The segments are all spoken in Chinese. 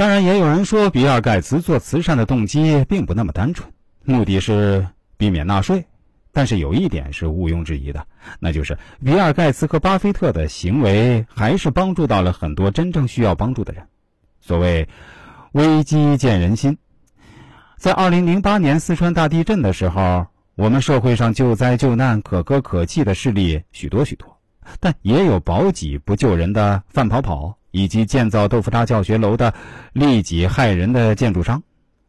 当然，也有人说，比尔盖茨做慈善的动机并不那么单纯，目的是避免纳税。但是有一点是毋庸置疑的，那就是比尔盖茨和巴菲特的行为还是帮助到了很多真正需要帮助的人。所谓“危机见人心”，在二零零八年四川大地震的时候，我们社会上救灾救难可歌可泣的事例许多许多，但也有保己不救人的范跑跑。以及建造豆腐渣教学楼的利己害人的建筑商，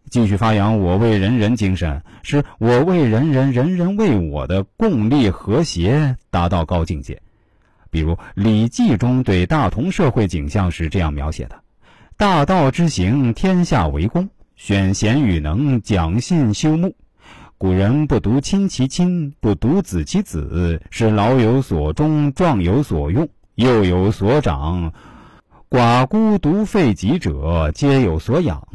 继续发扬“我为人人”精神，使“我为人人，人人为我”的共利和谐达到高境界。比如《礼记》中对大同社会景象是这样描写的：“大道之行，天下为公，选贤与能，讲信修睦。古人不独亲其亲，不独子其子，是老有所终，壮有所用，幼有所长。”寡孤独废疾者，皆有所养。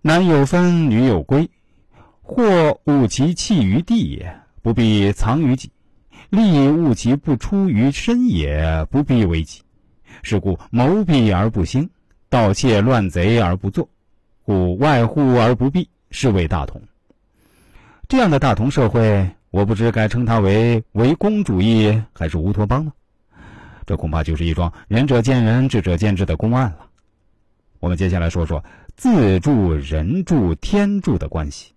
男有分，女有归。或物其弃于地也，不必藏于己；利物其不出于身也，不必为己。是故谋闭而不兴，盗窃乱贼而不作，故外户而不闭，是谓大同。这样的大同社会，我不知该称它为唯公主义还是乌托邦呢？这恐怕就是一桩仁者见仁，智者见智的公案了。我们接下来说说自助、人助、天助的关系。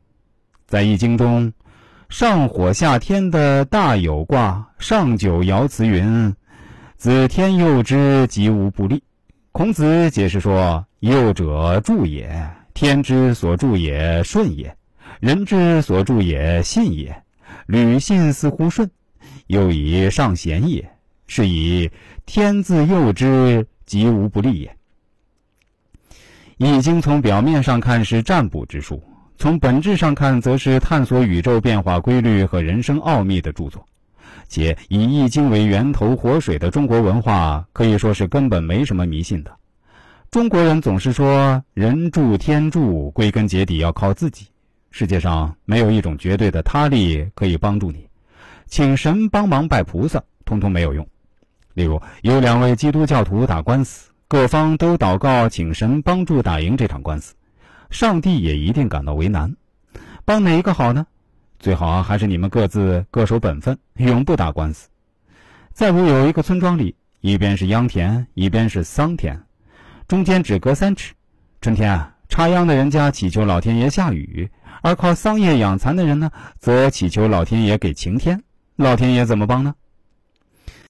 在《易经》中，上火下天的大有卦上九爻辞云：“子天佑之，吉无不利。”孔子解释说：“佑者助也，天之所助也，顺也；人之所助也，信也。履信似乎顺，又以上贤也。”是以天自佑之，吉无不利也。易经从表面上看是占卜之书，从本质上看，则是探索宇宙变化规律和人生奥秘的著作。且以易经为源头活水的中国文化，可以说是根本没什么迷信的。中国人总是说人助天助，归根结底要靠自己。世界上没有一种绝对的他力可以帮助你，请神帮忙拜菩萨，通通没有用。例如，有两位基督教徒打官司，各方都祷告请神帮助打赢这场官司，上帝也一定感到为难，帮哪一个好呢？最好还是你们各自各守本分，永不打官司。再如有一个村庄里，一边是秧田，一边是桑田，中间只隔三尺。春天啊，插秧的人家祈求老天爷下雨，而靠桑叶养蚕的人呢，则祈求老天爷给晴天。老天爷怎么帮呢？